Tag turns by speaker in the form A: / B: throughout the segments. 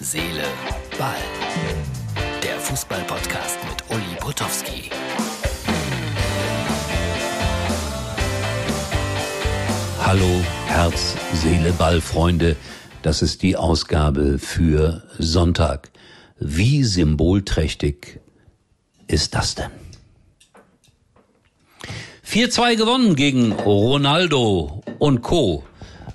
A: Seele, Ball. Der Fußball-Podcast mit Uli Potowski.
B: Hallo, Herz, Seele, Ball, Freunde. Das ist die Ausgabe für Sonntag. Wie symbolträchtig ist das denn? 4-2 gewonnen gegen Ronaldo und Co.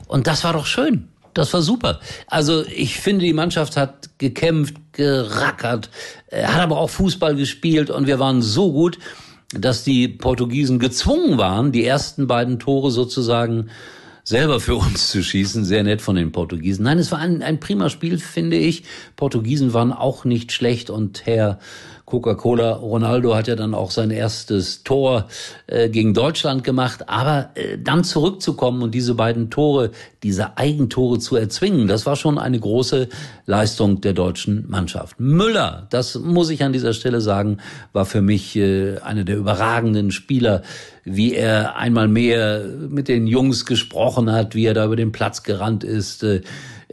B: Und das war doch schön. Das war super. Also ich finde, die Mannschaft hat gekämpft, gerackert, hat aber auch Fußball gespielt und wir waren so gut, dass die Portugiesen gezwungen waren, die ersten beiden Tore sozusagen selber für uns zu schießen. Sehr nett von den Portugiesen. Nein, es war ein, ein prima Spiel, finde ich. Portugiesen waren auch nicht schlecht und Herr Coca-Cola. Ronaldo hat ja dann auch sein erstes Tor äh, gegen Deutschland gemacht. Aber äh, dann zurückzukommen und diese beiden Tore, diese Eigentore zu erzwingen, das war schon eine große Leistung der deutschen Mannschaft. Müller, das muss ich an dieser Stelle sagen, war für mich äh, einer der überragenden Spieler, wie er einmal mehr mit den Jungs gesprochen hat, wie er da über den Platz gerannt ist. Äh,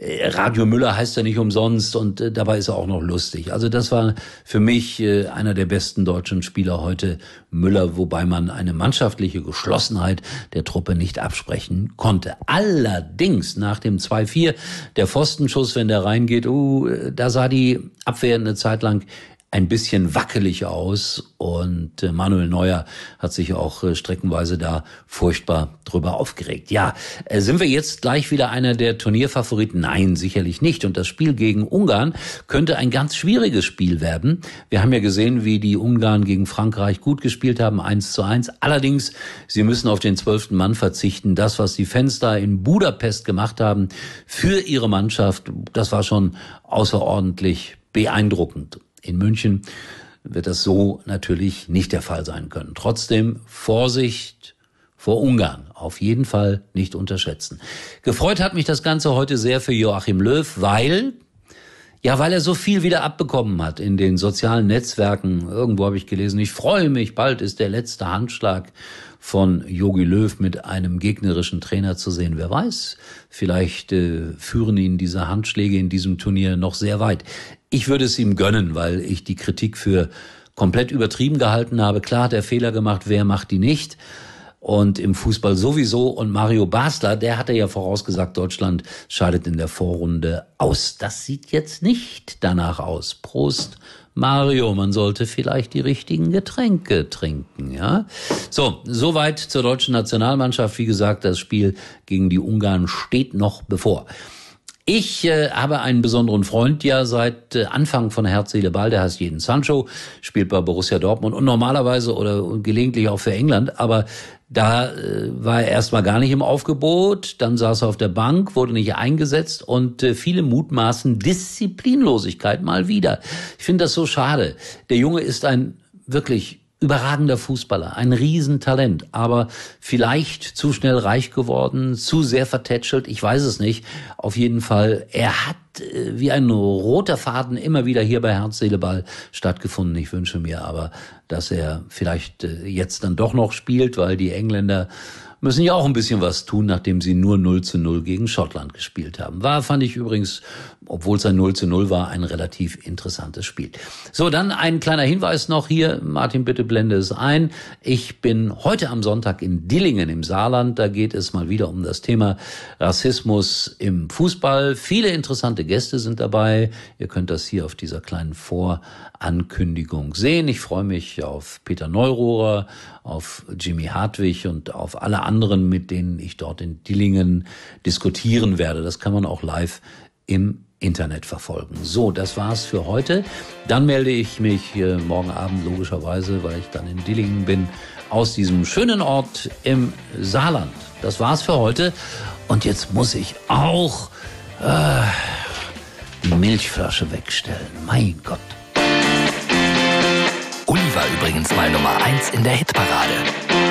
B: Radio Müller heißt ja nicht umsonst und äh, dabei ist er auch noch lustig. Also das war für mich äh, einer der besten deutschen Spieler heute, Müller, wobei man eine mannschaftliche Geschlossenheit der Truppe nicht absprechen konnte. Allerdings nach dem 2-4, der Pfostenschuss, wenn der reingeht, uh, da sah die Abwehr eine Zeit lang ein bisschen wackelig aus und äh, Manuel Neuer hat sich auch äh, streckenweise da furchtbar drüber aufgeregt. Ja, äh, sind wir jetzt gleich wieder einer der Turnierfavoriten? Nein, sicherlich nicht. Und das Spiel gegen Ungarn könnte ein ganz schwieriges Spiel werden. Wir haben ja gesehen, wie die Ungarn gegen Frankreich gut gespielt haben, eins zu eins. Allerdings, sie müssen auf den zwölften Mann verzichten. Das, was die Fans da in Budapest gemacht haben für ihre Mannschaft, das war schon außerordentlich beeindruckend. In München wird das so natürlich nicht der Fall sein können. Trotzdem Vorsicht vor Ungarn. Auf jeden Fall nicht unterschätzen. Gefreut hat mich das Ganze heute sehr für Joachim Löw, weil ja, weil er so viel wieder abbekommen hat in den sozialen Netzwerken. Irgendwo habe ich gelesen, ich freue mich, bald ist der letzte Handschlag von Yogi Löw mit einem gegnerischen Trainer zu sehen. Wer weiß, vielleicht äh, führen ihn diese Handschläge in diesem Turnier noch sehr weit. Ich würde es ihm gönnen, weil ich die Kritik für komplett übertrieben gehalten habe. Klar hat er Fehler gemacht, wer macht die nicht? Und im Fußball sowieso. Und Mario Basler, der hatte ja vorausgesagt, Deutschland scheidet in der Vorrunde aus. Das sieht jetzt nicht danach aus. Prost, Mario, man sollte vielleicht die richtigen Getränke trinken, ja? So, soweit zur deutschen Nationalmannschaft. Wie gesagt, das Spiel gegen die Ungarn steht noch bevor. Ich äh, habe einen besonderen Freund ja seit äh, Anfang von Herz, Seele, Ball, der heißt Jeden Sancho, spielt bei Borussia Dortmund und normalerweise oder gelegentlich auch für England, aber da äh, war er erstmal gar nicht im Aufgebot, dann saß er auf der Bank, wurde nicht eingesetzt und äh, viele mutmaßen Disziplinlosigkeit mal wieder. Ich finde das so schade. Der Junge ist ein wirklich überragender Fußballer, ein Riesentalent, aber vielleicht zu schnell reich geworden, zu sehr vertätschelt, ich weiß es nicht. Auf jeden Fall, er hat äh, wie ein roter Faden immer wieder hier bei Herz, Seele, Ball stattgefunden. Ich wünsche mir aber, dass er vielleicht äh, jetzt dann doch noch spielt, weil die Engländer müssen ja auch ein bisschen was tun, nachdem sie nur 0 zu 0 gegen Schottland gespielt haben. War, fand ich übrigens, obwohl es ein 0 zu 0 war, ein relativ interessantes Spiel. So, dann ein kleiner Hinweis noch hier. Martin, bitte blende es ein. Ich bin heute am Sonntag in Dillingen im Saarland. Da geht es mal wieder um das Thema Rassismus im Fußball. Viele interessante Gäste sind dabei. Ihr könnt das hier auf dieser kleinen Vorankündigung sehen. Ich freue mich auf Peter Neurohrer, auf Jimmy Hartwig und auf alle anderen, mit denen ich dort in Dillingen diskutieren werde. Das kann man auch live im Internet verfolgen. So, das war's für heute. Dann melde ich mich morgen Abend logischerweise, weil ich dann in Dillingen bin, aus diesem schönen Ort im Saarland. Das war's für heute. Und jetzt muss ich auch äh, die Milchflasche wegstellen. Mein Gott.
A: Uli war übrigens mal Nummer eins in der Hitparade.